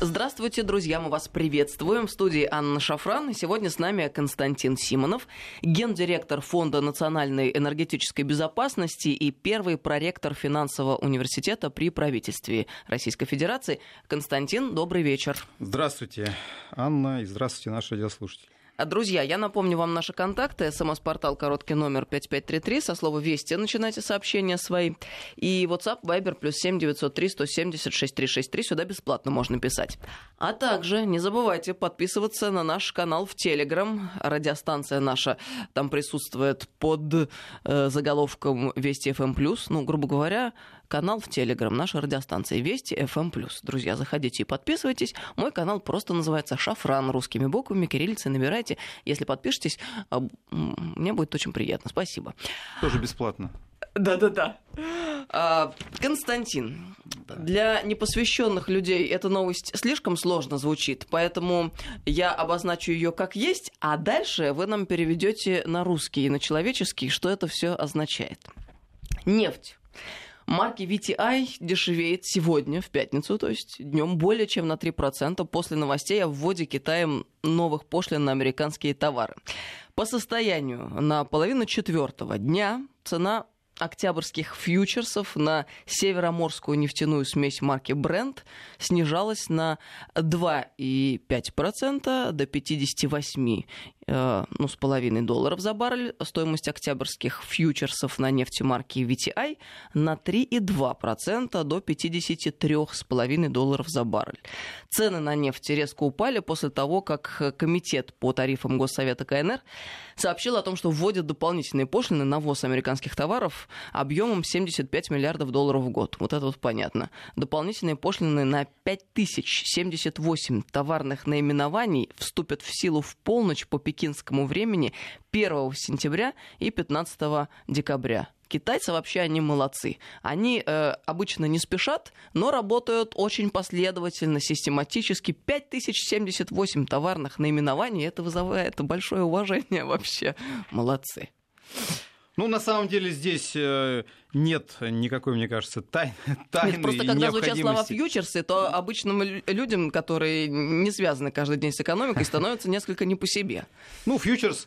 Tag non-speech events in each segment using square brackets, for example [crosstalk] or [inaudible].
Здравствуйте, друзья, мы вас приветствуем. В студии Анна Шафран. Сегодня с нами Константин Симонов, гендиректор Фонда национальной энергетической безопасности и первый проректор финансового университета при правительстве Российской Федерации. Константин, добрый вечер. Здравствуйте, Анна, и здравствуйте, наши радиослушатели. Друзья, я напомню вам наши контакты. СМС-портал короткий номер 5533. Со слова «Вести» начинайте сообщения свои. И WhatsApp, Viber, плюс 7 903 170 6363. Сюда бесплатно можно писать. А также не забывайте подписываться на наш канал в Телеграм. Радиостанция наша там присутствует под э, заголовком «Вести FM+.» Ну, грубо говоря, канал в Телеграм, наша радиостанция Вести FM+. Друзья, заходите и подписывайтесь. Мой канал просто называется «Шафран» русскими буквами, кириллицей. Набирайте. Если подпишетесь, а, мне будет очень приятно. Спасибо. Тоже бесплатно. Да-да-да. А, Константин, для непосвященных людей эта новость слишком сложно звучит, поэтому я обозначу ее как есть, а дальше вы нам переведете на русский и на человеческий, что это все означает. Нефть Марки VTI дешевеет сегодня, в пятницу, то есть днем более чем на 3% после новостей о вводе Китаем новых пошлин на американские товары. По состоянию на половину четвертого дня цена октябрьских фьючерсов на североморскую нефтяную смесь марки Brent снижалась на 2,5% до 58 Э, ну, с половиной долларов за баррель. Стоимость октябрьских фьючерсов на нефть марки VTI на 3,2% до 53,5 долларов за баррель. Цены на нефть резко упали после того, как Комитет по тарифам Госсовета КНР сообщил о том, что вводят дополнительные пошлины на ввоз американских товаров объемом 75 миллиардов долларов в год. Вот это вот понятно. Дополнительные пошлины на 5078 товарных наименований вступят в силу в полночь по пекинскому времени 1 сентября и 15 декабря. Китайцы вообще они молодцы. Они э, обычно не спешат, но работают очень последовательно, систематически. 5078 товарных наименований, это вызывает большое уважение вообще. Молодцы. Ну, на самом деле здесь э, нет никакой, мне кажется, тай, [laughs] тайны Нет, Просто когда звучат слова фьючерсы, то обычным людям, которые не связаны каждый день с экономикой, становятся несколько не по себе. Ну, фьючерс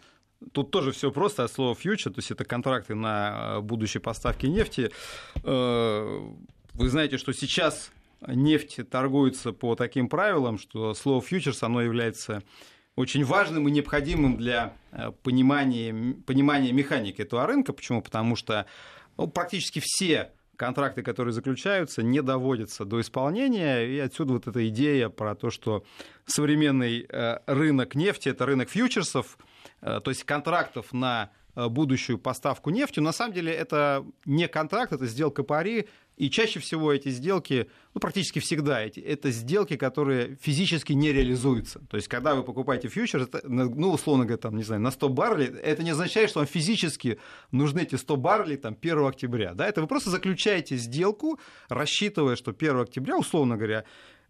Тут тоже все просто от слова фьючер, то есть это контракты на э, будущие поставки нефти. Э, вы знаете, что сейчас нефть торгуется по таким правилам, что слово фьючерс, оно является очень важным и необходимым для э, понимания, понимания механики этого рынка. Почему? Потому что ну, практически все контракты, которые заключаются, не доводятся до исполнения. И отсюда вот эта идея про то, что современный э, рынок нефти – это рынок фьючерсов, э, то есть контрактов на будущую поставку нефти. На самом деле это не контракт, это сделка пари, и чаще всего эти сделки, ну, практически всегда, эти, это сделки, которые физически не реализуются. То есть, когда вы покупаете фьючер, это, ну, условно говоря, там, не знаю, на 100 баррелей, это не означает, что вам физически нужны эти 100 баррелей там, 1 октября. Да? Это вы просто заключаете сделку, рассчитывая, что 1 октября, условно говоря,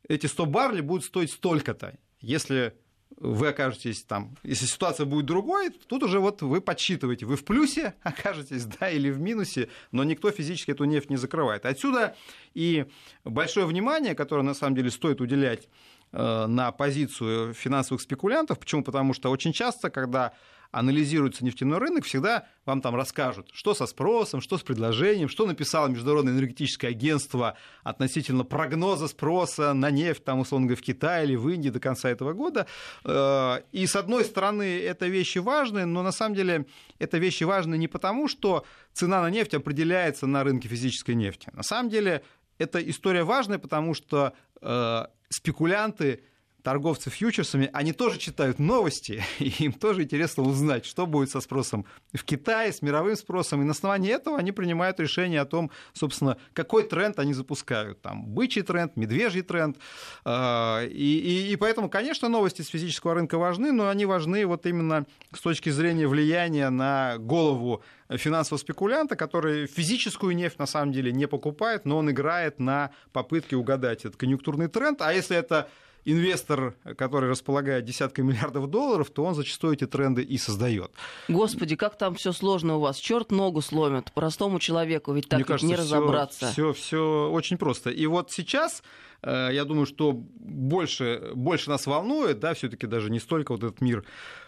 эти 100 баррелей будут стоить столько-то. Если вы окажетесь там, если ситуация будет другой, тут уже вот вы подсчитываете, вы в плюсе [laughs] окажетесь, да, или в минусе, но никто физически эту нефть не закрывает. Отсюда и большое внимание, которое на самом деле стоит уделять э, на позицию финансовых спекулянтов. Почему? Потому что очень часто, когда анализируется нефтяной рынок, всегда вам там расскажут, что со спросом, что с предложением, что написало Международное энергетическое агентство относительно прогноза спроса на нефть, там, условно говоря, в Китае или в Индии до конца этого года. Э, и, с одной стороны, это вещи важные, но на самом деле это вещи важные не потому, что цена на нефть определяется на рынке физической нефти. На самом деле эта история важная, потому что э, спекулянты торговцы фьючерсами, они тоже читают новости, [laughs] и им тоже интересно узнать, что будет со спросом в Китае, с мировым спросом, и на основании этого они принимают решение о том, собственно, какой тренд они запускают. Там бычий тренд, медвежий тренд. А, и, и, и поэтому, конечно, новости с физического рынка важны, но они важны вот именно с точки зрения влияния на голову финансового спекулянта, который физическую нефть на самом деле не покупает, но он играет на попытке угадать этот конъюнктурный тренд. А если это инвестор, который располагает десятками миллиардов долларов, то он зачастую эти тренды и создает. Господи, как там все сложно у вас. Черт ногу сломит. Простому человеку ведь так Мне кажется, не разобраться. Все, все очень просто. И вот сейчас я думаю, что больше, больше нас волнует, да, все-таки даже не столько вот этот мир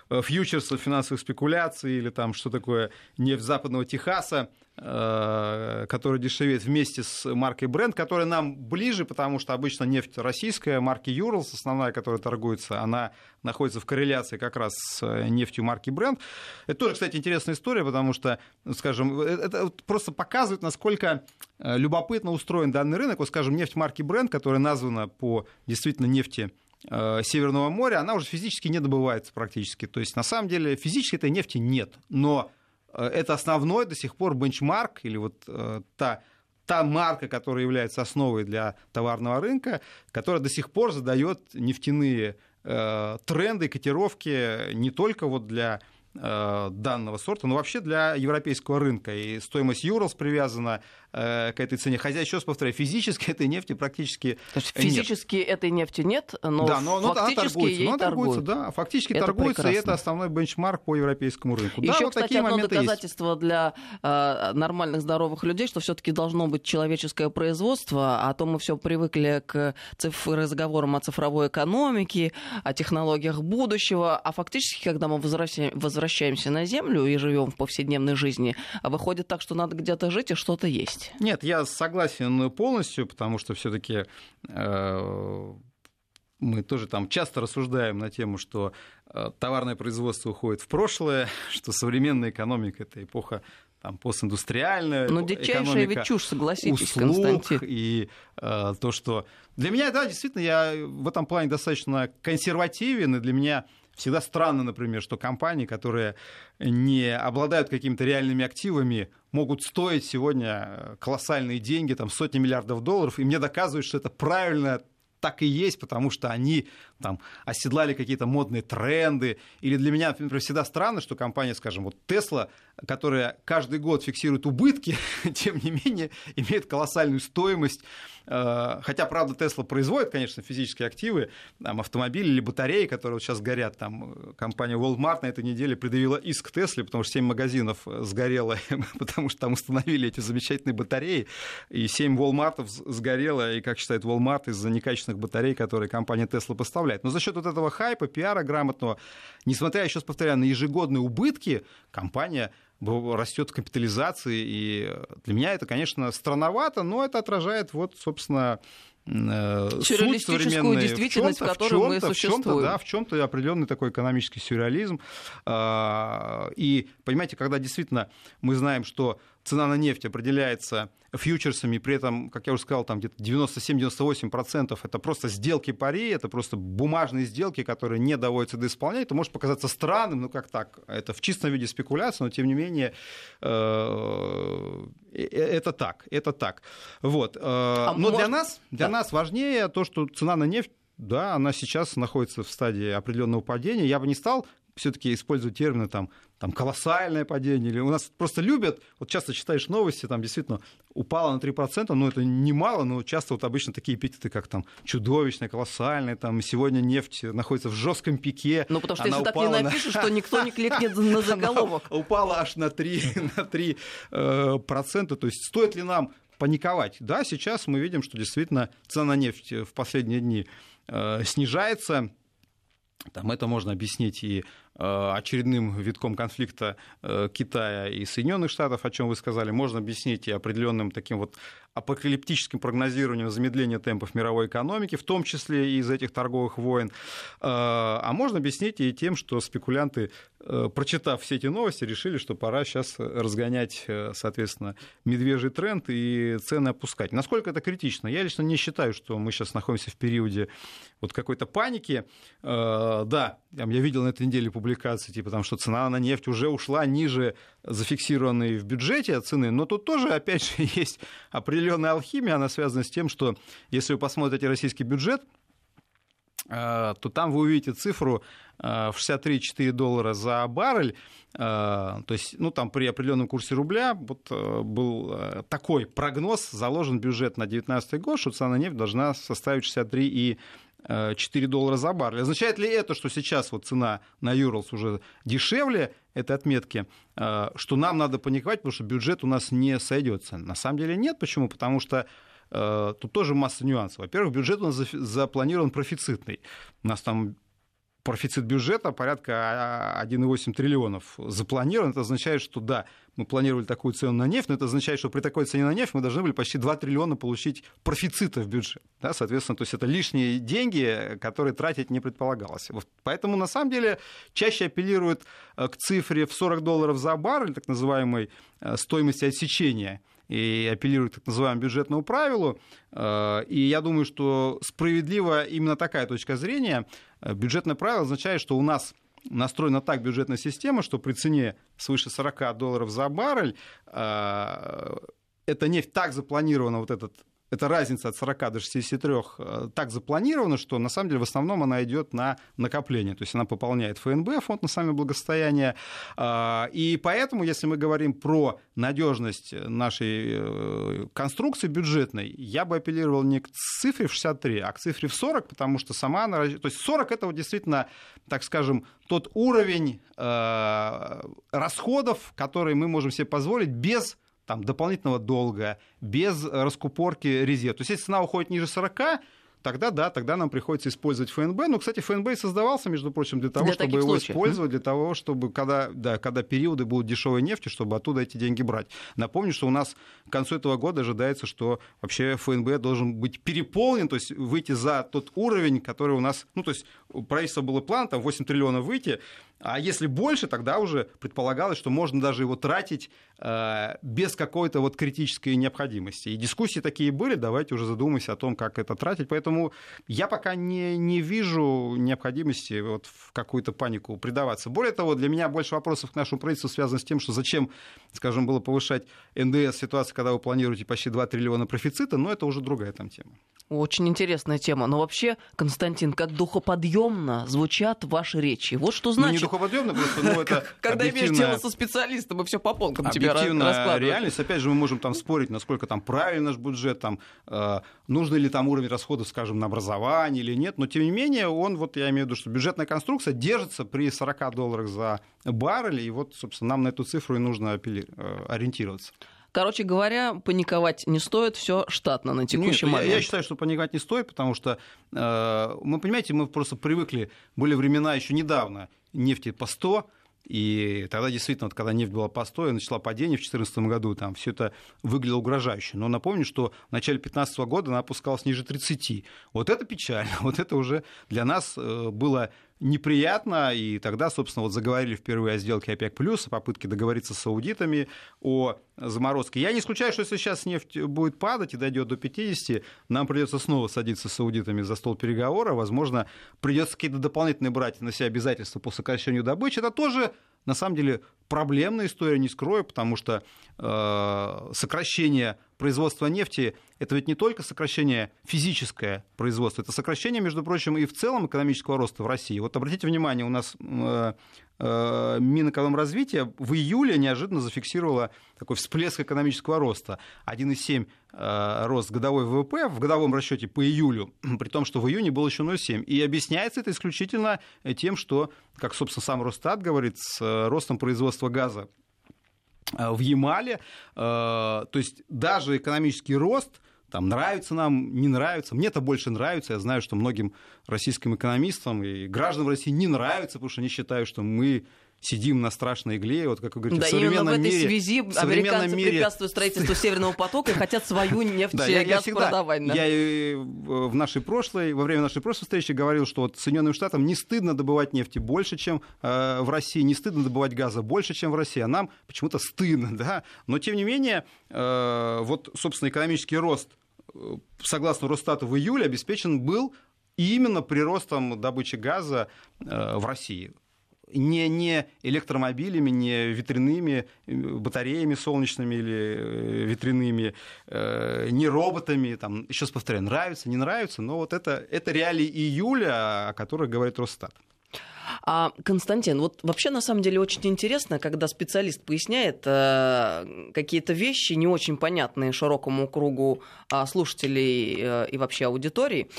фьючерсов, финансовых спекуляций или там что такое нефть западного Техаса, Э, который дешевеет вместе с маркой бренд, которая нам ближе, потому что обычно нефть российская, марки Юрлс, основная, которая торгуется, она находится в корреляции как раз с э, нефтью марки бренд. Это тоже, кстати, интересная история, потому что, скажем, э, это просто показывает, насколько любопытно устроен данный рынок. Вот, скажем, нефть марки бренд, которая названа по действительно нефти Северного моря, она уже физически не добывается практически. То есть, на самом деле, физически этой нефти нет. Но Э, это основной до сих пор бенчмарк или вот э, та та марка, которая является основой для товарного рынка, которая до сих пор задает нефтяные э, тренды, котировки не только вот для Э, данного сорта, но вообще для европейского рынка. И стоимость Юрлс привязана э, к этой цене. Хотя, еще раз повторяю, физически [laughs] этой нефти практически То есть физически нет. этой нефти нет, но, да, но, но фактически она торгуется, ей но она торгуется, да, фактически это торгуется, прекрасно. и это основной бенчмарк по европейскому рынку. Еще, да, вот кстати, такие одно доказательство есть. для э, нормальных здоровых людей, что все-таки должно быть человеческое производство, а то мы все привыкли к цифр разговорам о цифровой экономике, о технологиях будущего, а фактически, когда мы возвращаемся на Землю и живем в повседневной жизни, выходит так, что надо где-то жить и что-то есть. Нет, я согласен полностью, потому что все-таки э, мы тоже там часто рассуждаем на тему, что э, товарное производство уходит в прошлое, [laughs] что современная экономика это эпоха там, постиндустриальная Но дичайшая ведь чушь, согласитесь, услуг Константин. И э, то, что... Для меня, да, действительно, я в этом плане достаточно консервативен, и для меня Всегда странно, например, что компании, которые не обладают какими-то реальными активами, могут стоить сегодня колоссальные деньги, там сотни миллиардов долларов, и мне доказывают, что это правильно так и есть, потому что они там, оседлали какие-то модные тренды. Или для меня, например, всегда странно, что компания, скажем, вот Tesla, которая каждый год фиксирует убытки, [laughs] тем не менее имеет колоссальную стоимость. Э, хотя, правда, Tesla производит, конечно, физические активы, там, автомобили или батареи, которые вот сейчас горят. Там, э, компания Walmart на этой неделе предъявила иск Тесле, потому что 7 магазинов сгорело, [laughs] потому что там установили эти замечательные батареи, и 7 Walmart сгорело, и, как считает Walmart, из-за некачественных батарей, которые компания Tesla поставляет. Но за счет вот этого хайпа, пиара грамотного, несмотря, еще раз повторяю, на ежегодные убытки, компания растет в капитализации. И для меня это, конечно, странновато, но это отражает, вот, собственно, э, суть современной действительность, в, в которой мы существуем. В чем-то, да, в чем-то определенный такой экономический сюрреализм. А, и, понимаете, когда действительно мы знаем, что цена на нефть определяется фьючерсами, при этом, как я уже сказал, там где-то 97-98% это просто сделки пари, это просто бумажные сделки, которые не доводятся до исполнения. Это может показаться странным, ну как так, это в чистом виде спекуляция, но тем не менее э, э, это так, это так. Вот. Э, а но для нас, для да. нас важнее то, что цена на нефть да, она сейчас находится в стадии определенного падения. Я бы не стал все-таки использовать термины там, там колоссальное падение, или у нас просто любят, вот часто читаешь новости, там действительно упало на 3%, но это немало, но часто вот обычно такие эпитеты, как там чудовищное, колоссальное, там сегодня нефть находится в жестком пике. Ну, потому что если так не напишешь, [laughs] на... что никто не кликнет на [laughs] заголовок. Упала аж на 3, [laughs] на 3 э, процента, то есть стоит ли нам паниковать? Да, сейчас мы видим, что действительно цена на нефть в последние дни э, снижается, там это можно объяснить и очередным витком конфликта э, Китая и Соединенных Штатов, о чем вы сказали, можно объяснить и определенным таким вот апокалиптическим прогнозированием замедления темпов мировой экономики, в том числе и из этих торговых войн. Э, а можно объяснить и тем, что спекулянты, прочитав все эти новости, решили, что пора сейчас разгонять, соответственно, медвежий тренд и цены опускать. Насколько это критично? Я лично не считаю, что мы сейчас находимся в периоде вот какой-то паники. Да, я видел на этой неделе публикацию публикации, типа там, что цена на нефть уже ушла ниже зафиксированной в бюджете цены, но тут тоже, опять же, [laughs] есть определенная алхимия, она связана с тем, что если вы посмотрите российский бюджет, э, то там вы увидите цифру э, в 63,4 доллара за баррель, э, то есть, ну, там при определенном курсе рубля вот был такой прогноз, заложен бюджет на 2019 год, что цена на нефть должна составить 63,4 4 доллара за баррель. Означает ли это, что сейчас вот цена на Юрлс уже дешевле этой отметки, э, что нам надо паниковать, потому что бюджет у нас не сойдется? На самом деле нет. Почему? Потому что тут тоже масса нюансов. Во-первых, бюджет у нас запланирован профицитный. У нас там профицит бюджета порядка 1,8 триллионов запланирован. Это означает, что да, мы планировали такую цену на нефть, но это означает, что при такой цене на нефть мы должны были почти 2 триллиона получить профицита в бюджет. Да, соответственно, то есть это лишние деньги, которые тратить не предполагалось. Поэтому, на самом деле, чаще апеллируют э, к цифре в 40 долларов за баррель, так называемой э, стоимости отсечения и апеллирует к так называемому бюджетному правилу. Э, и я думаю, что справедлива именно такая точка зрения. Э, бюджетное правило означает, что у нас настроена так бюджетная система, что при цене свыше 40 долларов за баррель э, эта нефть так запланирована, вот этот эта разница от 40 до 63 э, так запланирована, что на самом деле в основном она идет на накопление. То есть она пополняет ФНБ, фонд национального благосостояния. А, и поэтому, если мы говорим про надежность нашей э, конструкции бюджетной, я бы апеллировал не к цифре в 63, а к цифре в 40, потому что сама она... То есть 40 это вот действительно, так скажем, тот уровень э, расходов, который мы можем себе позволить без там, дополнительного долга, без раскупорки резерв. То есть если цена уходит ниже 40, тогда да, тогда нам приходится использовать ФНБ. Но, кстати, ФНБ и создавался, между прочим, для того, для чтобы его случаев. использовать, для того, чтобы, когда, да, когда периоды будут дешевой нефти, чтобы оттуда эти деньги брать. Напомню, что у нас к концу этого года ожидается, что вообще ФНБ должен быть переполнен, то есть выйти за тот уровень, который у нас, ну, то есть у правительства был план, там 8 триллионов выйти, а если больше, тогда уже предполагалось, что можно даже его тратить э, без какой-то вот критической необходимости. И дискуссии такие были, давайте уже задумаемся о том, как это тратить. Поэтому я пока не, не вижу необходимости вот в какую-то панику предаваться. Более того, для меня больше вопросов к нашему правительству связано с тем, что зачем, скажем, было повышать НДС в ситуации, когда вы планируете почти 2 триллиона профицита, но это уже другая там тема. Очень интересная тема. Но вообще, Константин, как духоподъемно звучат ваши речи. Вот что значит... Духоподъемно, просто ну, это Когда имеешь дело со специалистом, и все по полкам тебе раскладывают. реальность. Опять же, мы можем там спорить, насколько там правильный наш бюджет, там, э, нужно ли там уровень расходов, скажем, на образование или нет. Но, тем не менее, он, вот я имею в виду, что бюджетная конструкция держится при 40 долларах за баррель, и вот, собственно, нам на эту цифру и нужно э, ориентироваться. Короче говоря, паниковать не стоит, все штатно на текущий Нет, момент. Я, я считаю, что паниковать не стоит, потому что э, мы, понимаете, мы просто привыкли, были времена еще недавно нефти по 100, и тогда действительно, вот, когда нефть была по 100 и начала падение в 2014 году, там все это выглядело угрожающе. Но напомню, что в начале 2015 года она опускалась ниже 30. Вот это печально. [laughs] Вот это уже для нас э, было неприятно, и тогда, собственно, вот заговорили впервые о сделке ОПЕК+, о попытке договориться с саудитами о заморозке. Я не исключаю, что если сейчас нефть будет падать и дойдет до 50, нам придется снова садиться с саудитами за стол переговора, возможно, придется какие-то дополнительные брать на себя обязательства по сокращению добычи. Это тоже на самом деле проблемная история, не скрою, потому что э, сокращение производства нефти это ведь не только сокращение физическое производства, это сокращение, между прочим, и в целом экономического роста в России. Вот обратите внимание, у нас э, э, Минэкономразвития в июле неожиданно зафиксировала такой всплеск экономического роста. 1,7 э, рост годовой ВВП в годовом расчете по июлю, [clears throat] при том, что в июне был еще 0,7. И объясняется это исключительно тем, что, как, собственно, сам Росстат говорит, с ростом производства газа в Ямале. То есть даже экономический рост там нравится нам, не нравится. Мне это больше нравится. Я знаю, что многим российским экономистам и гражданам России не нравится, потому что они считают, что мы сидим на страшной игле, вот как вы говорите, да, в современном именно в этой мире, связи американцы мире... препятствуют строительству Северного потока и хотят свою нефть [laughs] да, я, газ всегда, продавать. Да. Я в нашей прошлой, во время нашей прошлой встречи говорил, что вот Соединенным Штатам не стыдно добывать нефти больше, чем э, в России, не стыдно добывать газа больше, чем в России, а нам почему-то стыдно, [laughs] да, но тем не менее, э, вот, собственно, экономический рост э, согласно Росстату в июле обеспечен был именно приростом добычи газа э, в России не, не электромобилями, не ветряными э, батареями солнечными или э, ветряными, э, не роботами. Там, еще раз повторяю, нравится, не нравится, но вот это, это реалии июля, о которых говорит Росстат. А, Константин, вот вообще на самом деле очень интересно, когда специалист поясняет э, какие-то вещи, не очень понятные широкому кругу э, слушателей э, и вообще аудитории.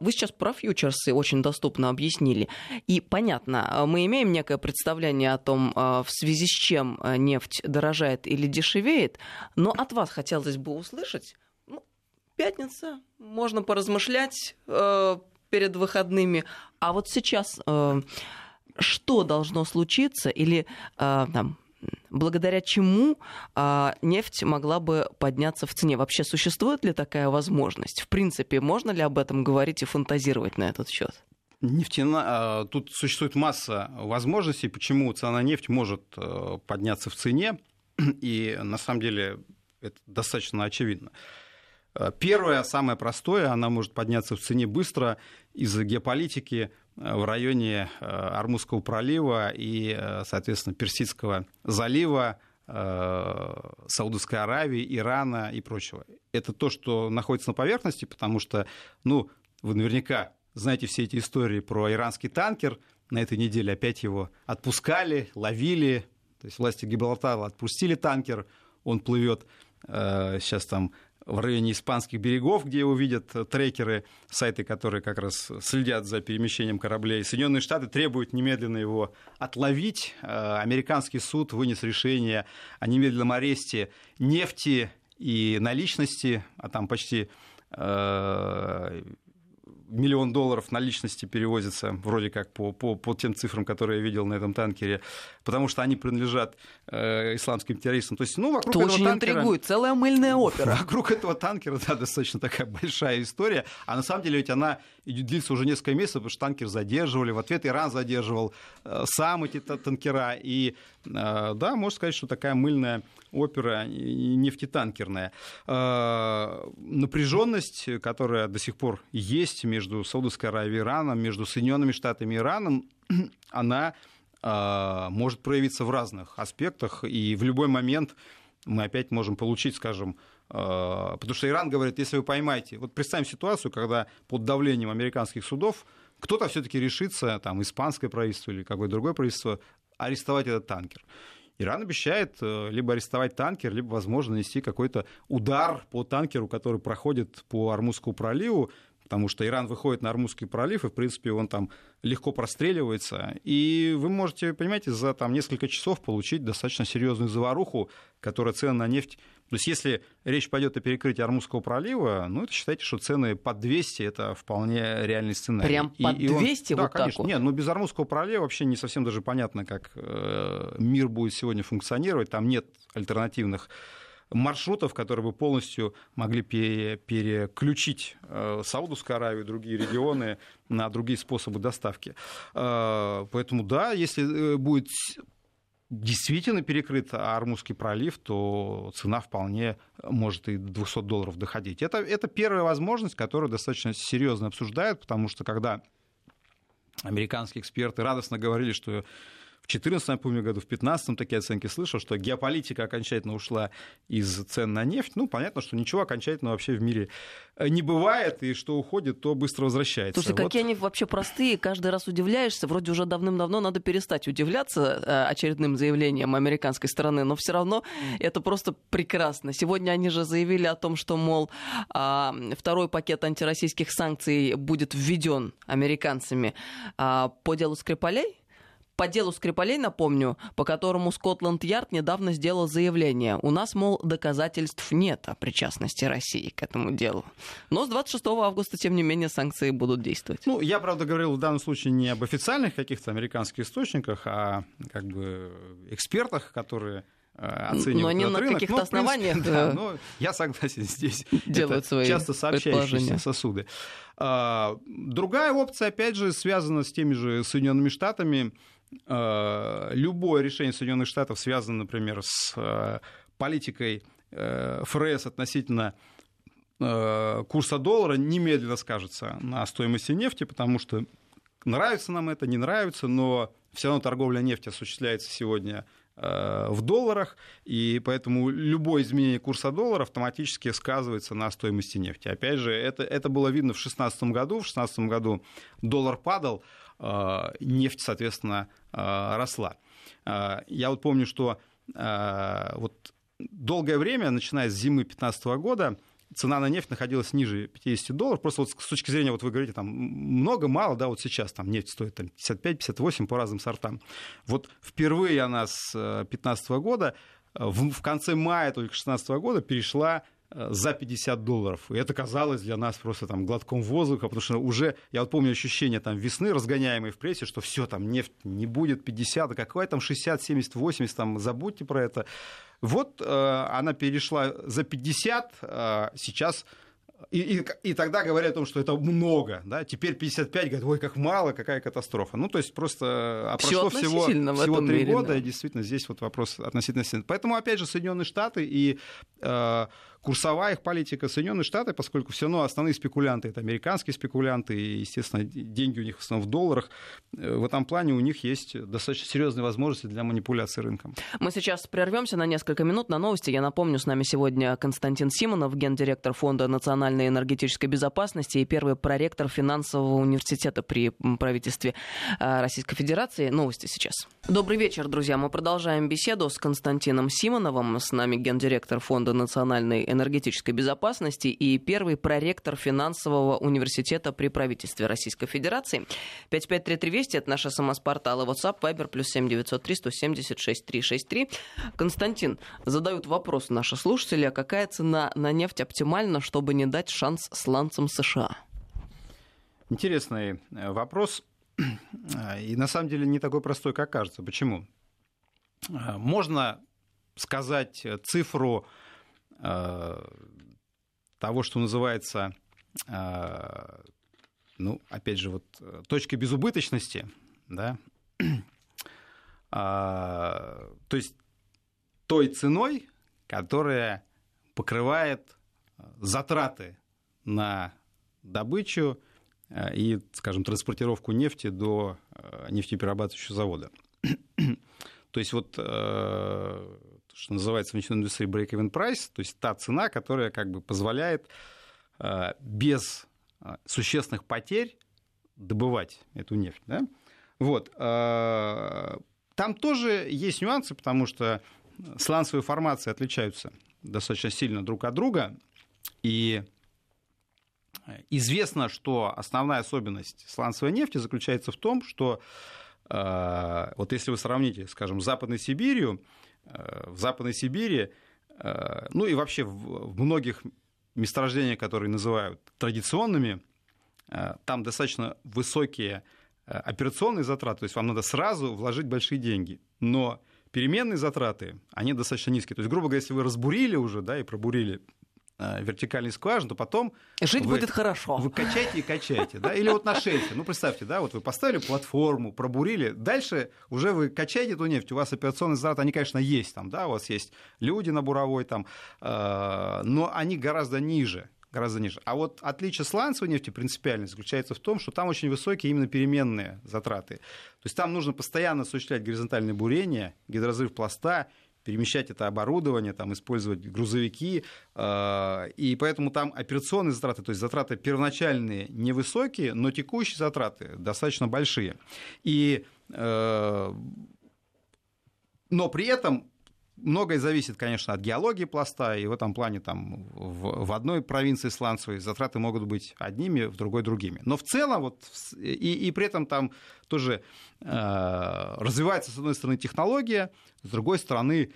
Вы сейчас про фьючерсы очень доступно объяснили. И понятно, а, мы имеем некое представление о том, а, в связи с чем нефть дорожает или дешевеет, но от вас хотелось бы услышать, ну, пятница, можно поразмышлять э, перед выходными. А вот сейчас э, что должно случиться или э, там, благодаря чему э, нефть могла бы подняться в цене? Вообще существует ли такая возможность? В принципе, можно ли об этом говорить и фантазировать на этот счет? Нефтяна... Тут существует масса возможностей, почему цена на нефть может подняться в цене. И на самом деле это достаточно очевидно. Э, первое, самое простое, она может подняться в цене быстро из-за геополитики э, в районе э, Армузского пролива и, соответственно, Персидского залива, Саудовской Аравии, Ирана и прочего. Это то, что находится на поверхности, потому что, ну, вы наверняка знаете все эти истории про иранский танкер. На этой неделе опять его отпускали, ловили. То есть власти Гибралтара отпустили танкер, он плывет сейчас там в районе испанских берегов, где его видят трекеры, сайты, которые как раз следят за перемещением кораблей. Соединенные Штаты требуют немедленно его отловить. Э, американский суд вынес решение о немедленном аресте нефти и наличности, а там почти э, миллион долларов наличности перевозится, вроде как по, по, по тем цифрам, которые я видел на этом танкере, потому что они принадлежат э, исламским террористам. То есть, ну, вокруг Это этого очень танкера, интригует, целая мыльная [laughs] опера. Вокруг этого танкера, да, достаточно такая большая история, а на самом деле ведь она длится уже несколько месяцев, потому что танкер задерживали, в ответ Иран задерживал э, сам эти танкера, и, э, да, можно сказать, что такая мыльная опера нефтетанкерная. Э, напряженность, которая до сих пор есть между Саудовской Аравией и Ираном, между Соединенными Штатами и Ираном, [clears throat] она э, может проявиться в разных аспектах, и в любой момент мы опять можем получить, скажем, э, потому что Иран говорит, если вы поймаете, вот представим ситуацию, когда под давлением американских судов кто-то все-таки решится, там, испанское правительство или какое-то другое правительство, арестовать этот танкер. Иран обещает э, либо арестовать танкер, либо, возможно, нанести какой-то удар по танкеру, который проходит по Армузскому проливу, потому что Иран выходит на Армузский пролив, и, в принципе, он там легко простреливается. И вы можете, понимаете, за там, несколько часов получить достаточно серьезную заваруху, которая цены на нефть... То есть если речь пойдет о перекрытии Армузского пролива, ну, это считайте, что цены под 200 – это вполне реальный сценарий. Прям под и, 200 и он... вот да, конечно. Вот? Нет, ну, без Армузского пролива вообще не совсем даже понятно, как э, мир будет сегодня функционировать. Там нет альтернативных маршрутов, которые бы полностью могли переключить э, Саудовскую Аравию и другие регионы на другие способы доставки. Э, поэтому да, если э, будет действительно перекрыт Армузский пролив, то цена вполне может и до 200 долларов доходить. Это, это первая возможность, которую достаточно серьезно обсуждают, потому что когда американские эксперты радостно говорили, что в 2014, напомню, году, в 2015 такие оценки слышал, что геополитика окончательно ушла из цен на нефть. Ну, понятно, что ничего окончательно вообще в мире э, не бывает, и что уходит, то быстро возвращается. Слушай, вот. какие они вообще простые, каждый раз удивляешься. Вроде уже давным-давно надо перестать удивляться э, очередным заявлением американской стороны, но все равно это просто прекрасно. Сегодня они же заявили о том, что, мол, а, второй пакет антироссийских санкций будет введен американцами а, по делу Скрипалей по делу Скрипалей, напомню, по которому Скотланд-Ярд недавно сделал заявление. У нас, мол, доказательств нет о причастности России к этому делу. Но с 26 августа, тем не менее, санкции будут действовать. Ну, я, правда, говорил в данном случае не об официальных каких-то американских источниках, а как бы экспертах, которые э, оценивают Но они на рынок. каких-то ну, основаниях да, но я согласен здесь. Делают это свои часто сообщающиеся сосуды. А, другая опция, опять же, связана с теми же Соединенными Штатами. Э, любое решение Соединенных Штатов связано, например, с э, политикой э, ФРС относительно курса доллара, немедленно скажется на стоимости нефти, потому что нравится нам это, не нравится, но все равно торговля нефтью осуществляется сегодня в долларах, и поэтому любое изменение курса доллара автоматически сказывается на стоимости нефти. Опять же, это, это было видно в 2016 году. В 2016 году доллар падал, нефть, соответственно, э, росла. Э, я вот помню, что вот долгое время, начиная с зимы 2015 года, цена на нефть находилась ниже 50 долларов. Просто вот с точки зрения, вот вы говорите, там много, мало, да, вот сейчас там нефть стоит там, 55-58 по разным сортам. Вот впервые она с 2015 года в, в конце мая только 2016 года перешла Э, за 50 долларов. И это казалось для нас просто там глотком воздуха, потому что уже, я вот помню ощущение там весны, разгоняемой в прессе, что все, там нефть не будет 50, а какая там 60, 70, 80, там забудьте про это. Вот э, она перешла за 50, э, сейчас и, и, и тогда говорят о том, что это много, да, теперь 55, говорят, ой, как мало, какая катастрофа. Ну, то есть просто а прошло всего, всего три года, да. и действительно здесь вот вопрос относительно... Поэтому, опять же, Соединенные Штаты и э, курсовая их политика Соединенные Штаты, поскольку все равно основные спекулянты это американские спекулянты, и, естественно, деньги у них в основном в долларах. Э, в этом плане у них есть достаточно серьезные возможности для манипуляции рынком. Мы сейчас прервемся на несколько минут на новости. Я напомню, с нами сегодня Константин Симонов, гендиректор Фонда национальной энергетической безопасности и первый проректор финансового университета при правительстве э, Российской Федерации. Новости сейчас. Добрый вечер, друзья. Мы продолжаем беседу с Константином Симоновым. С нами гендиректор Фонда национальной энергетической безопасности и первый проректор финансового университета при правительстве Российской Федерации. 553320 это наш смс-портал и WhatsApp, Viber, плюс 7903 176 363. Константин, задают вопрос наши слушатели, а какая цена на нефть оптимальна, чтобы не дать шанс сланцам США? Интересный э, вопрос. И на самом деле не такой простой, как кажется. Почему? Э, можно сказать цифру того, что называется, э, ну, опять же, вот э, точкой безубыточности, да, [clears throat] то есть той ценой, которая покрывает затраты на добычу и, скажем, транспортировку нефти до нефтеперерабатывающего завода. [clears throat] То есть вот что называется в нефтяной индустрии break-even price, то есть та цена, которая как бы позволяет э, без э, существенных потерь добывать эту нефть. Да? Вот. Э, там тоже есть нюансы, потому что сланцевые формации отличаются достаточно сильно друг от друга, и известно, что основная особенность сланцевой нефти заключается в том, что вот если вы сравните, скажем, с Западной Сибирью, в Западной Сибири, э, ну и вообще в многих месторождениях, которые называют традиционными, э, там достаточно высокие операционные затраты, то есть вам надо сразу вложить большие деньги. Но переменные затраты, они достаточно низкие. То есть, грубо говоря, если вы разбурили уже, да, и пробурили Э, вертикальный скважин, то потом... Жить вы, будет хорошо. Вы качаете и качаете, да? Или вот на шельфе. Ну, представьте, да, вот вы поставили платформу, пробурили, дальше уже вы качаете эту нефть, у вас операционные затраты, они, конечно, есть там, да, у вас есть люди на буровой там, э, но они гораздо ниже, гораздо ниже. А вот отличие сланцевой нефти принципиально заключается в том, что там очень высокие именно переменные затраты. То есть там нужно постоянно осуществлять горизонтальное бурение, гидроразрыв пласта, перемещать это оборудование, там, использовать грузовики, э, и поэтому там операционные затраты, то есть затраты первоначальные невысокие, но текущие затраты достаточно большие. И, э, но при этом Многое зависит, конечно, от геологии пласта, и в этом плане там, в, в одной провинции сланцевой затраты могут быть одними, в другой другими. Но в целом, вот, и, и при этом там тоже э, развивается, с одной стороны, технология, с другой стороны,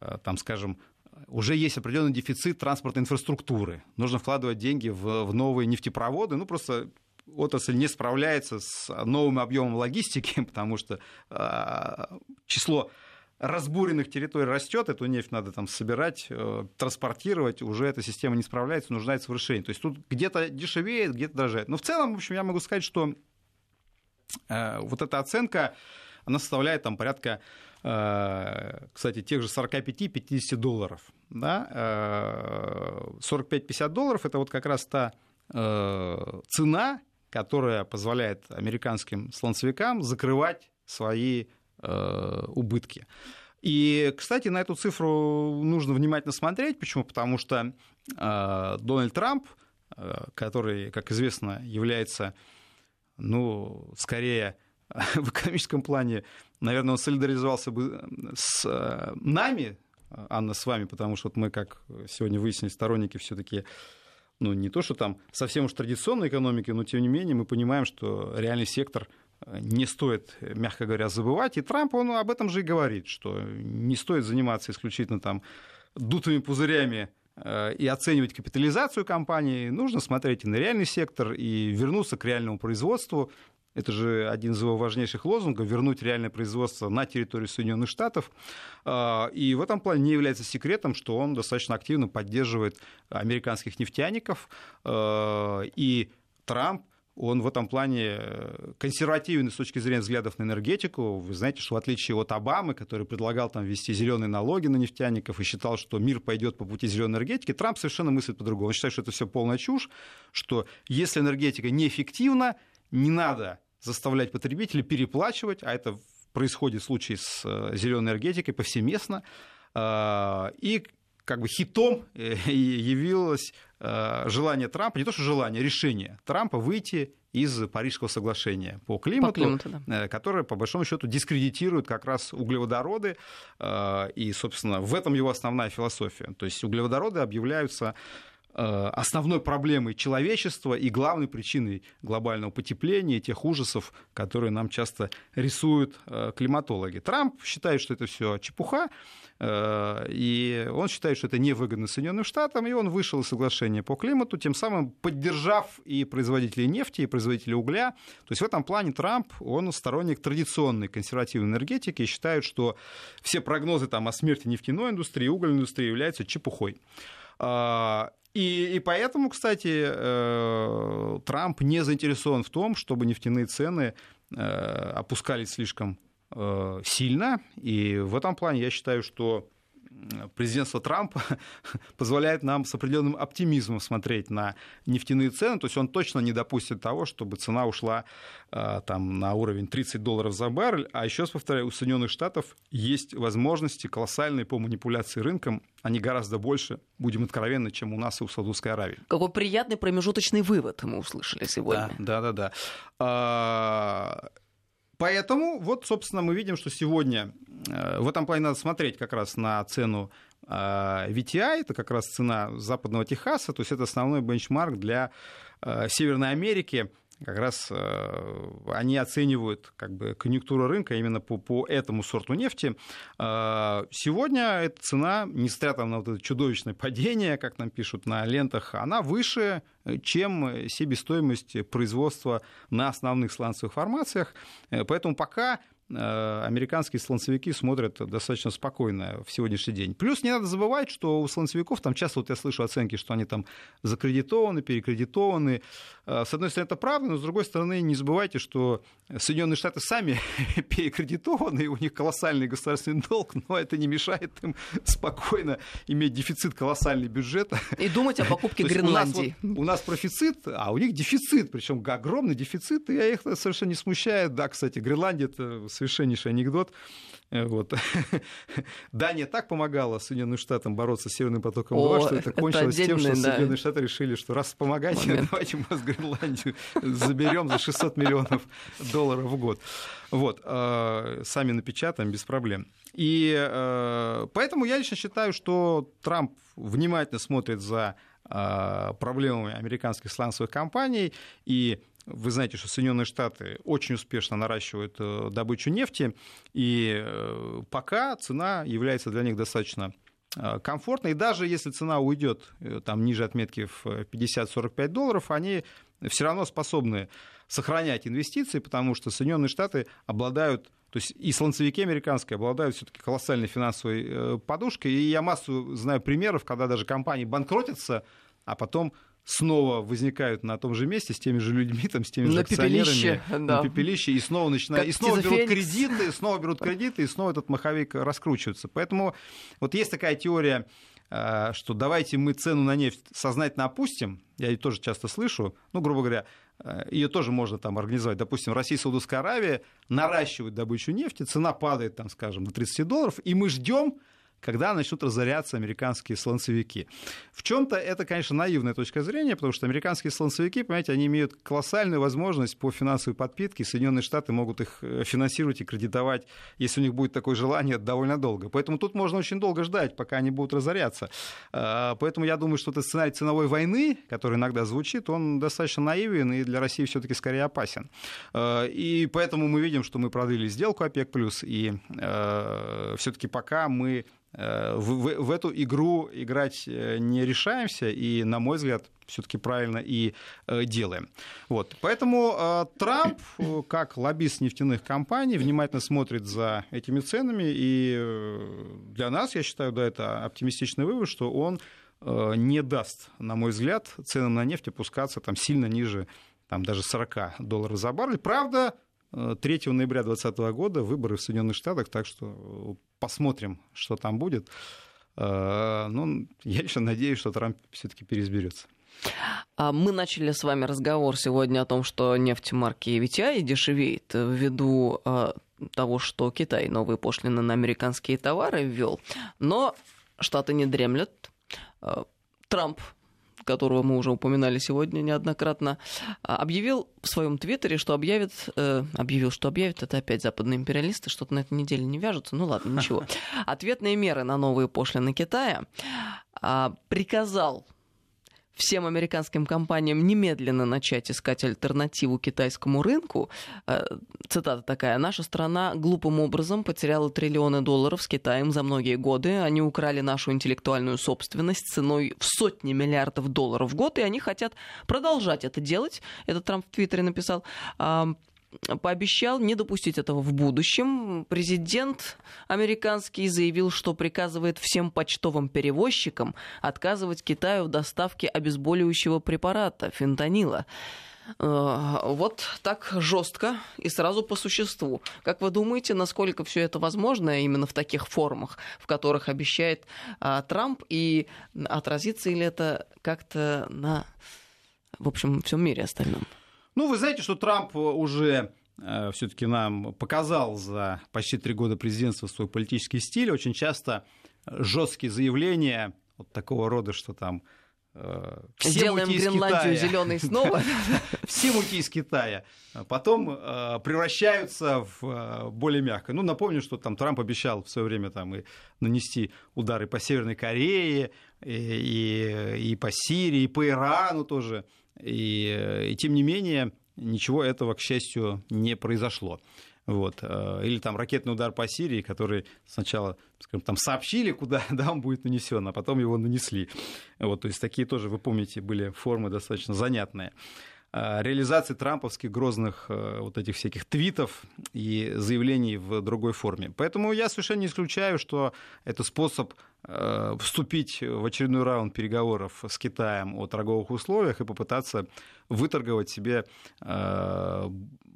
э, там, скажем, уже есть определенный дефицит транспортной инфраструктуры. Нужно вкладывать деньги в, в новые нефтепроводы, ну, просто отрасль не справляется с новым объемом логистики, [laughs] потому что э, число разбуренных территорий растет, эту нефть надо там собирать, э, транспортировать, уже эта система не справляется, нуждается в решении. То есть тут где-то дешевеет, где-то дорожает. Но в целом, в общем, я могу сказать, что э, вот эта оценка, она составляет там порядка, э, кстати, тех же 45-50 долларов. Да? 45-50 долларов – это вот как раз та цена, которая позволяет американским слонцевикам закрывать свои убытки. И, кстати, на эту цифру нужно внимательно смотреть. Почему? Потому что э, Дональд Трамп, э, который, как известно, является, ну, скорее [laughs] в экономическом плане, наверное, он солидаризовался бы с нами, Анна, с вами, потому что вот мы, как сегодня выяснили, сторонники все-таки ну, не то, что там совсем уж традиционной экономики, но тем не менее мы понимаем, что реальный сектор не стоит, мягко говоря, забывать. И Трамп, он об этом же и говорит, что не стоит заниматься исключительно там дутыми пузырями и оценивать капитализацию компании, нужно смотреть и на реальный сектор, и вернуться к реальному производству. Это же один из его важнейших лозунгов – вернуть реальное производство на территорию Соединенных Штатов. И в этом плане не является секретом, что он достаточно активно поддерживает американских нефтяников. И Трамп он в этом плане э, консервативен с точки зрения взглядов на энергетику. Вы знаете, что в отличие от Обамы, который предлагал там ввести зеленые налоги на нефтяников и считал, что мир пойдет по пути зеленой энергетики, Трамп совершенно мыслит по-другому. Он считает, что это все полная чушь, что если энергетика неэффективна, не надо заставлять потребителей переплачивать, а это происходит в случае с э, зеленой энергетикой повсеместно. А, и как бы хитом э, явилось э, желание Трампа, не то что желание, решение Трампа выйти из Парижского соглашения по климату, по климату да. Э, которое, по большому счету, дискредитирует как раз углеводороды. И, собственно, в этом его основная философия. То есть углеводороды объявляются основной проблемой человечества и главной причиной глобального потепления тех ужасов, которые нам часто рисуют климатологи. Трамп считает, что это все чепуха, Э, и он считает, что это невыгодно Соединенным Штатам, и он вышел из соглашения по климату, тем самым поддержав и производителей нефти, и производителей угля. То есть в этом плане Трамп, он сторонник традиционной консервативной энергетики и считает, что все прогнозы там, о смерти нефтяной индустрии, угольной индустрии являются чепухой. И, и поэтому, кстати, э, Трамп не заинтересован в том, чтобы нефтяные цены э, опускались слишком Э, сильно. И в этом плане я считаю, что президентство Трампа [laughs] позволяет нам с определенным оптимизмом смотреть на нефтяные цены. То есть он точно не допустит того, чтобы цена ушла э, там, на уровень 30 долларов за баррель. А еще раз повторяю, у Соединенных Штатов есть возможности колоссальные по манипуляции рынком. Они гораздо больше, будем откровенны, чем у нас и у Саудовской Аравии. Какой приятный промежуточный вывод мы услышали сегодня. Да, да, да. да. Поэтому вот, собственно, мы видим, что сегодня в этом плане надо смотреть как раз на цену VTI, э, это как раз цена западного Техаса, то есть это основной бенчмарк для э, Северной Америки как раз э, они оценивают как бы, конъюнктуру рынка именно по, по этому сорту нефти. Э, сегодня эта цена, несмотря там, на вот это чудовищное падение, как нам пишут на лентах, она выше, чем себестоимость производства на основных сланцевых формациях. Э, поэтому пока Э, американские слонцевики смотрят достаточно спокойно в сегодняшний день. Плюс не надо забывать, что у слонцевиков там часто вот я слышу оценки, что они там закредитованы, перекредитованы. Э, с одной стороны, это правда, но с другой стороны, не забывайте, что Соединенные Штаты сами [laughs] перекредитованы, у них колоссальный государственный долг, но это не мешает им спокойно иметь дефицит колоссальный бюджета. И думать о [laughs] покупке Гренландии. У нас, вот, у нас профицит, а у них дефицит, причем огромный дефицит, и их совершенно не смущает. Да, кстати, Гренландия это совершеннейший анекдот. Э, вот. [laughs] Дания так помогала Соединенным Штатам бороться с Северным потоком 2, что это кончилось тем, что да. Соединенные Штаты решили, что раз помогаете, Момент. [laughs] давайте мы с Гренландию заберем за 600 миллионов долларов в год. Вот, э, сами напечатаем без проблем. И э, поэтому я лично считаю, что Трамп внимательно смотрит за проблемами американских сланцевых компаний и вы знаете, что Соединенные Штаты очень успешно наращивают э, добычу нефти, и э, пока цена является для них достаточно э, комфортной. И даже если цена уйдет там, ниже отметки в 50-45 долларов, они все равно способны сохранять инвестиции, потому что Соединенные Штаты обладают то есть и слонцевики американские обладают все-таки колоссальной финансовой подушкой. И я массу знаю примеров, когда даже компании банкротятся, а потом снова возникают на том же месте с теми же людьми, там, с теми же на акционерами пепелище, да. на пепелище, и снова начинают, и снова берут кредиты, и снова берут кредиты, и снова этот маховик раскручивается. Поэтому вот есть такая теория, э, что давайте мы цену на нефть сознательно опустим, я ее тоже часто слышу, ну, грубо говоря, э, ее тоже можно там организовать. Допустим, Россия и Саудовская Аравия наращивают добычу нефти, цена падает, там, скажем, до 30 долларов, и мы ждем, когда начнут разоряться американские слонцевики. В чем-то это, конечно, наивная точка зрения, потому что американские слонцевики, понимаете, они имеют колоссальную возможность по финансовой подпитке, Соединенные Штаты могут их э, финансировать и кредитовать, если у них будет такое желание, довольно долго. Поэтому тут можно очень долго ждать, пока они будут разоряться. А, поэтому я думаю, что этот сценарий ценовой войны, который иногда звучит, он достаточно наивен и для России все-таки скорее опасен. А, и поэтому мы видим, что мы продлили сделку ОПЕК+, и э, все-таки пока мы в, в, в эту игру играть не решаемся, и, на мой взгляд, все-таки правильно и делаем. Вот. Поэтому Трамп, как лоббист нефтяных компаний, внимательно смотрит за этими ценами, и для нас, я считаю, да, это оптимистичный вывод, что он не даст, на мой взгляд, ценам на нефть опускаться там, сильно ниже там, даже 40 долларов за баррель. Правда, 3 ноября 2020 года выборы в Соединенных Штатах, так что посмотрим, что там будет. Ну, я еще надеюсь, что Трамп все-таки переизберется. А мы начали с вами разговор сегодня о том, что нефть марки VTI дешевеет ввиду а, того, что Китай новые пошлины на американские товары ввел. Но Штаты не дремлят. А, Трамп которого мы уже упоминали сегодня неоднократно, а, объявил в своем твиттере, что объявит, э, объявил, что объявит, это опять западные империалисты, что-то на этой неделе не вяжутся, ну ладно, ничего. [laughs] Ответные меры на новые пошлины Китая э, приказал всем американским компаниям немедленно начать искать альтернативу китайскому рынку. Э, цитата такая. «Наша страна глупым образом потеряла триллионы долларов с Китаем за многие годы. Они украли нашу интеллектуальную собственность ценой в сотни миллиардов долларов в год, и они хотят продолжать это делать». Это Трамп в Твиттере написал пообещал не допустить этого в будущем. Президент американский заявил, что приказывает всем почтовым перевозчикам отказывать Китаю в доставке обезболивающего препарата фентанила. Э, вот так жестко и сразу по существу. Как вы думаете, насколько все это возможно именно в таких формах, в которых обещает а, Трамп, и отразится ли это как-то на, в общем, всем мире остальном? Ну, вы знаете, что Трамп уже э, все-таки нам показал за почти три года президентства свой политический стиль. Очень часто жесткие заявления вот такого рода, что там э, все Сделаем Гренландию зеленой снова. [laughs] Все муки из Китая. Потом э, превращаются в более мягкое. Ну, напомню, что там Трамп обещал в свое время там и нанести удары по Северной Корее, и, и, и по Сирии, и по Ирану тоже. И, и тем не менее, ничего этого, к счастью, не произошло. Вот. Э, или там ракетный удар по Сирии, который сначала скажем, там сообщили, куда [laughs] да, он будет нанесен, а потом его нанесли. Вот, то есть такие тоже, вы помните, были формы достаточно занятные. Э, реализации трамповских грозных э, вот этих всяких твитов и заявлений в другой форме. Поэтому я совершенно не исключаю, что это способ э, вступить в очередной раунд переговоров с Китаем о торговых условиях и попытаться выторговать себе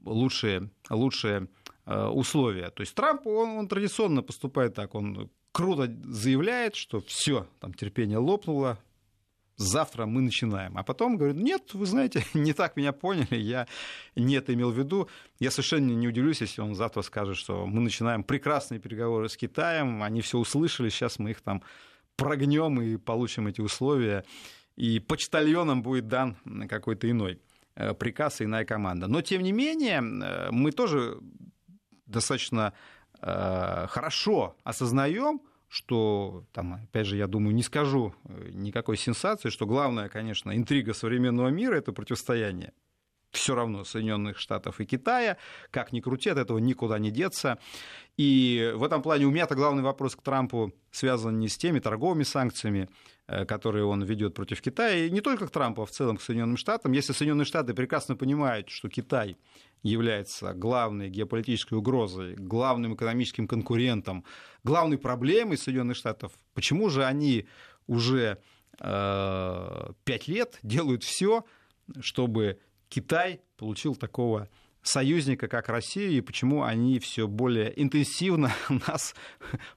лучшие, лучшие условия. То есть Трамп, он, он традиционно поступает так, он круто заявляет, что все, там терпение лопнуло, завтра мы начинаем. А потом говорит, нет, вы знаете, [laughs] не так меня поняли, я не это имел в виду. Я совершенно не удивлюсь, если он завтра скажет, что мы начинаем прекрасные переговоры с Китаем, они все услышали, сейчас мы их там прогнем и получим эти условия, и почтальонам будет дан какой-то иной э, приказ иная команда. Но, тем не менее, э, мы тоже достаточно э, хорошо осознаем, что, там, опять же, я думаю, не скажу э, никакой сенсации, что главная, конечно, интрига современного мира – это противостояние все равно Соединенных Штатов и Китая. Как ни крути, от этого никуда не деться. И в этом плане у меня-то главный вопрос к Трампу связан не с теми торговыми санкциями, э, которые он ведет против Китая, и не только к Трампу, а в целом к Соединенным Штатам. Если Соединенные Штаты прекрасно понимают, что Китай является главной геополитической угрозой, главным экономическим конкурентом, главной проблемой Соединенных Штатов, почему же они уже э, пять лет делают все, чтобы Китай получил такого союзника, как Россия, и почему они все более интенсивно [laughs] нас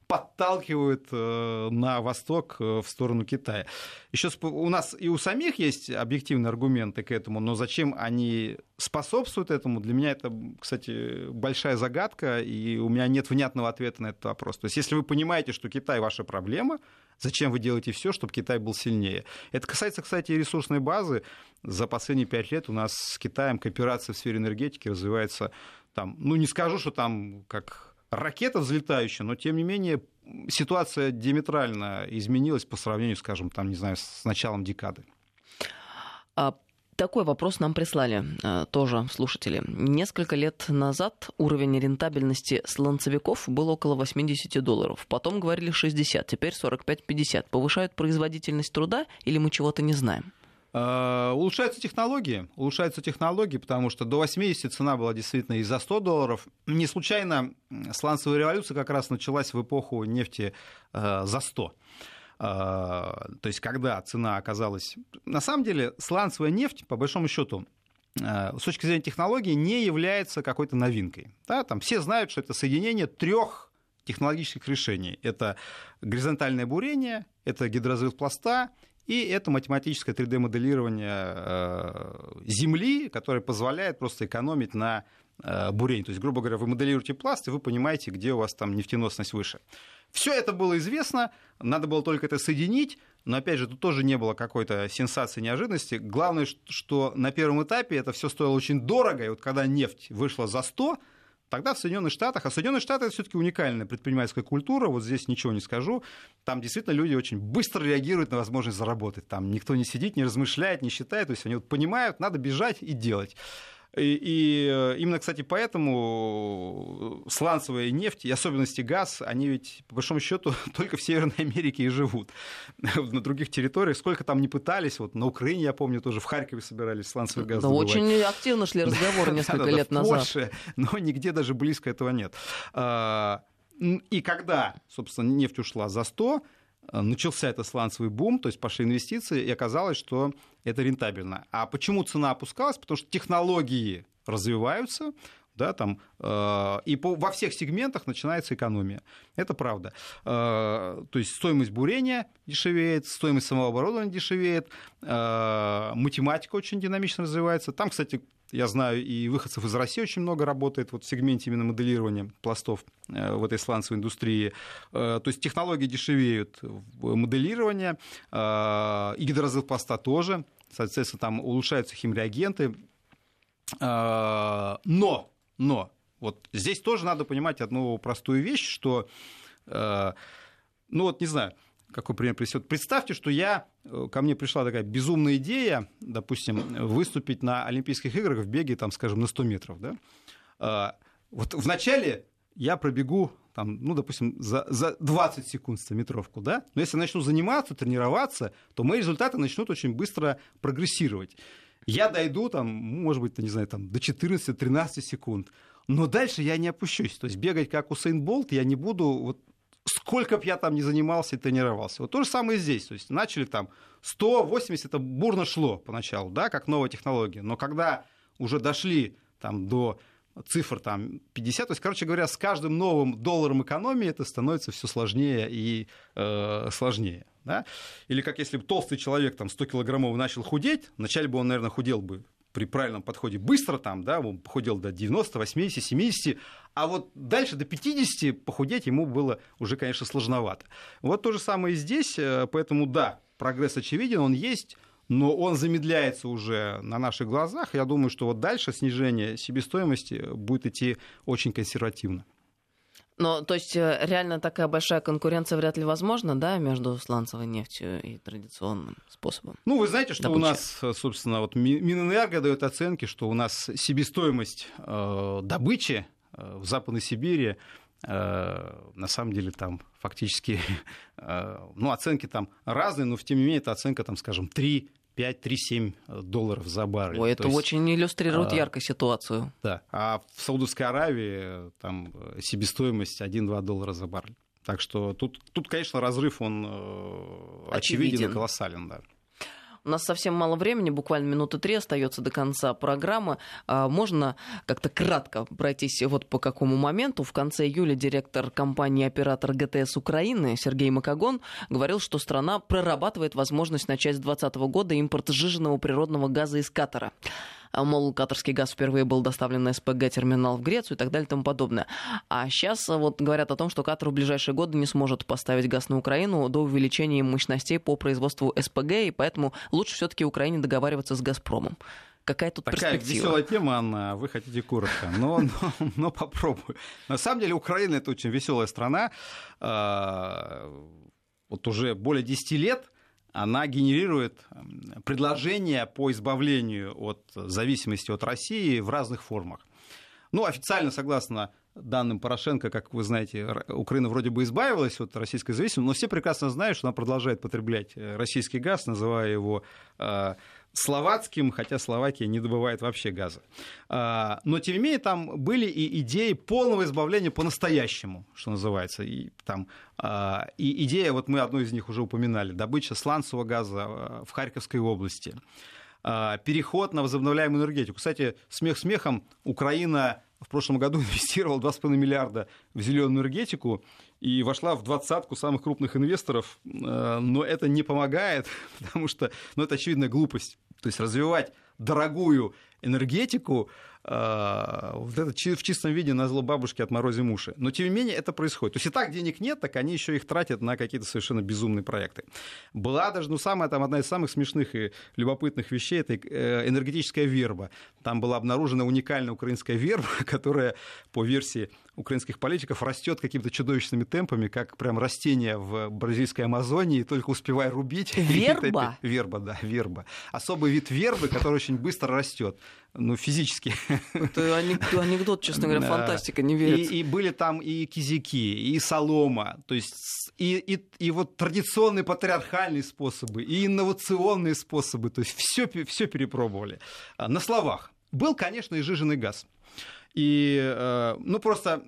подталкивают э, на восток э, в сторону Китая. Еще у нас и у самих есть объективные аргументы к этому, но зачем они способствуют этому, для меня это, кстати, большая загадка, и у меня нет внятного ответа на этот вопрос. То есть, если вы понимаете, что Китай ваша проблема, зачем вы делаете все, чтобы Китай был сильнее? Это касается, кстати, и ресурсной базы. За последние пять лет у нас с Китаем кооперация в сфере энергетики развивается там, ну не скажу, что там как ракета взлетающая, но тем не менее ситуация диаметрально изменилась по сравнению, скажем, там, не знаю, с началом декады. Такой вопрос нам прислали э, тоже слушатели. Несколько лет назад уровень рентабельности сланцевиков был около 80 долларов. Потом говорили 60, теперь 45-50. Повышают производительность труда или мы чего-то не знаем? Э, улучшаются технологии, улучшаются технологии, потому что до 80 цена была действительно и за 100 долларов. Не случайно сланцевая революция как раз началась в эпоху нефти э, за 100. А, то есть когда цена оказалась... На самом деле сланцевая нефть, по большому счету, а, с точки зрения технологии, не является какой-то новинкой. Да, там все знают, что это соединение трех технологических решений. Это горизонтальное бурение, это гидрозрыв пласта и это математическое 3D-моделирование а, Земли, которое позволяет просто экономить на бурении. То есть, грубо говоря, вы моделируете пласт, и вы понимаете, где у вас там нефтеносность выше. Все это было известно, надо было только это соединить, но опять же, тут тоже не было какой-то сенсации, неожиданности. Главное, что на первом этапе это все стоило очень дорого, и вот когда нефть вышла за 100, Тогда в Соединенных Штатах, а Соединенные Штаты это все-таки уникальная предпринимательская культура, вот здесь ничего не скажу, там действительно люди очень быстро реагируют на возможность заработать, там никто не сидит, не размышляет, не считает, то есть они вот понимают, надо бежать и делать. И, и э, именно, кстати, поэтому сланцевая нефть, и особенности газ, они ведь, по большому счету, [laughs] только в Северной Америке и живут. [laughs] На других территориях, сколько там не пытались, вот на Украине, я помню, тоже в Харькове собирались сланцевый газ Да, очень активно шли разговоры [laughs] несколько лет назад. но нигде даже близко этого нет. А, и когда, собственно, нефть ушла за 100, Э, начался этот сланцевый бум, то есть пошли инвестиции, и оказалось, что это рентабельно. А почему цена опускалась? Потому что технологии развиваются, да, там, э, и по, во всех сегментах начинается экономия. Это правда. Э, то есть стоимость бурения дешевеет, стоимость самого оборудования дешевеет, э, математика очень динамично развивается. Там, кстати, я знаю, и выходцев из России очень много работает вот в сегменте именно моделирования пластов э, в этой сланцевой индустрии. Э, то есть технологии дешевеют моделирование, э, и гидрозыл пласта тоже. Соответственно, там улучшаются химреагенты. Но, но, вот здесь тоже надо понимать одну простую вещь, что, ну вот не знаю, какой пример присет. Представьте, что я, ко мне пришла такая безумная идея, допустим, выступить на Олимпийских играх в беге, там, скажем, на 100 метров. Да? А, вот вначале я пробегу там, ну, допустим, за, за 20 секунд стометровку, да, но если я начну заниматься, тренироваться, то мои результаты начнут очень быстро прогрессировать. Я дойду, там, может быть, не знаю, там, до 14-13 секунд, но дальше я не опущусь. То есть бегать как Усейн Болт я не буду вот сколько бы я там ни занимался и тренировался. Вот то же самое здесь. То есть начали там 180, это бурно шло поначалу, да, как новая технология. Но когда уже дошли там до цифр там 50, то есть, короче говоря, с каждым новым долларом экономии это становится все сложнее и э, сложнее. Да? Или как если бы толстый человек там 100 килограммов начал худеть, вначале бы он, наверное, худел бы при правильном подходе быстро там, да, он похудел до 90, 80, 70, а вот дальше до 50 похудеть ему было уже, конечно, сложновато. Вот то же самое и здесь, э, поэтому да, прогресс очевиден, он есть, но он замедляется уже на наших глазах. Я думаю, что вот дальше снижение себестоимости будет идти очень консервативно. Но, то есть, э, реально такая большая конкуренция вряд ли возможна, да, между сланцевой нефтью и традиционным способом? Ну, вы знаете, что добычи. у нас, э, собственно, вот Минэнерго дает оценки, что у нас себестоимость э, добычи э, в Западной Сибири э, на самом деле там фактически, [laughs] э, ну, оценки там разные, но тем не менее, это оценка, там, скажем, 3 5-3-7 долларов за баррель. Ой, это есть, очень иллюстрирует а, ярко ситуацию. Да. А в Саудовской Аравии там себестоимость 1-2 доллара за баррель. Так что тут, тут конечно, разрыв, он э, очевиден, очевиден и колоссален. Да. У нас совсем мало времени, буквально минуты три остается до конца программы. А, можно как-то кратко пройтись вот по какому моменту. В конце июля директор компании «Оператор ГТС Украины» Сергей Макагон говорил, что страна прорабатывает возможность начать с 2020 года импорт сжиженного природного газа из Катара. А, мол, катарский газ впервые был доставлен на СПГ-терминал в Грецию и так далее и тому подобное. А сейчас а, вот говорят о том, что Катар в ближайшие годы не сможет поставить газ на Украину до увеличения мощностей по производству СПГ, и поэтому лучше все-таки Украине договариваться с «Газпромом» какая тут Такая перспектива. веселая тема, Анна, вы хотите коротко, но, но, но попробую. На самом деле Украина это очень веселая страна. А, вот уже более 10 лет она генерирует предложения по избавлению от зависимости от России в разных формах. Ну, официально, согласно данным Порошенко, как вы знаете, Украина вроде бы избавилась от российской зависимости, но все прекрасно знают, что она продолжает потреблять э, российский газ, называя его э, словацким, хотя Словакия не добывает вообще газа. А, но, тем не менее, там были и идеи полного избавления по-настоящему, что называется. И, там, и идея, вот мы одну из них уже упоминали, добыча сланцевого газа э, в Харьковской области переход на возобновляемую энергетику. Кстати, смех смехом, Украина в прошлом году [laughs] инвестировала 2,5 миллиарда в зеленую энергетику и вошла в двадцатку самых крупных инвесторов, э, но это не помогает, [laughs] потому что ну, это очевидная глупость. То есть развивать дорогую энергетику, вот это в чистом виде на зло бабушки отморозим уши. Но, тем не менее, это происходит. То есть и так денег нет, так они еще их тратят на какие-то совершенно безумные проекты. Была даже, ну, самая, там, одна из самых смешных и любопытных вещей, это э, энергетическая верба. Там была обнаружена уникальная украинская верба, [laughs] которая, по версии украинских политиков растет какими-то чудовищными темпами, как прям растение в бразильской Амазонии, только успевая рубить. [laughs] Верба? Верба, да, верба. Особый вид вербы, который очень быстро растет ну, физически. Это анекдот, честно говоря, [laughs] фантастика, не верится. И, и были там и кизяки, и солома, то есть и, и, и вот традиционные патриархальные способы, и инновационные способы, то есть все, все перепробовали. А, на словах. Был, конечно, и жиженый газ. И, э, ну, просто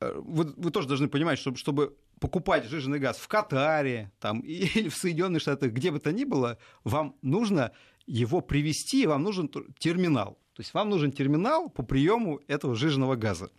э, вы, вы тоже должны понимать, что чтобы покупать жиженый газ в Катаре там, [laughs] или в Соединенных Штатах, где бы то ни было, вам нужно его привести, вам нужен терминал. То есть вам нужен терминал по приему этого жиженного газа.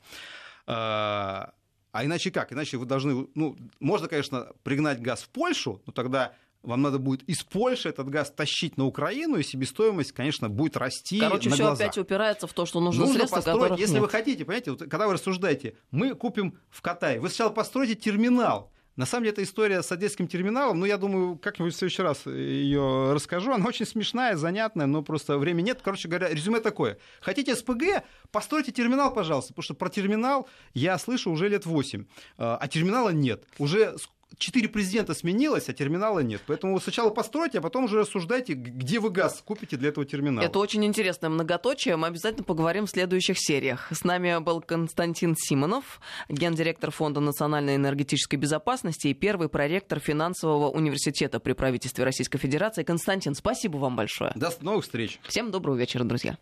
А, а иначе как? Иначе вы должны... Ну, можно, конечно, пригнать газ в Польшу, но тогда вам надо будет из Польши этот газ тащить на Украину, и себестоимость, конечно, будет расти Короче, на все глазах. опять упирается в то, что нужно, нужно средства, построить, если нет. вы хотите, понимаете, вот, когда вы рассуждаете, мы купим в Катае, вы сначала построите терминал, на самом деле, эта история с одесским терминалом, ну, я думаю, как-нибудь в следующий раз ее расскажу. Она очень смешная, занятная, но просто времени нет. Короче говоря, резюме такое. Хотите СПГ? Постройте терминал, пожалуйста, потому что про терминал я слышу уже лет 8, а терминала нет. Уже четыре президента сменилось, а терминала нет. Поэтому сначала постройте, а потом уже рассуждайте, где вы газ купите для этого терминала. Это очень интересное многоточие. Мы обязательно поговорим в следующих сериях. С нами был Константин Симонов, гендиректор Фонда национальной энергетической безопасности и первый проректор финансового университета при правительстве Российской Федерации. Константин, спасибо вам большое. До новых встреч. Всем доброго вечера, друзья.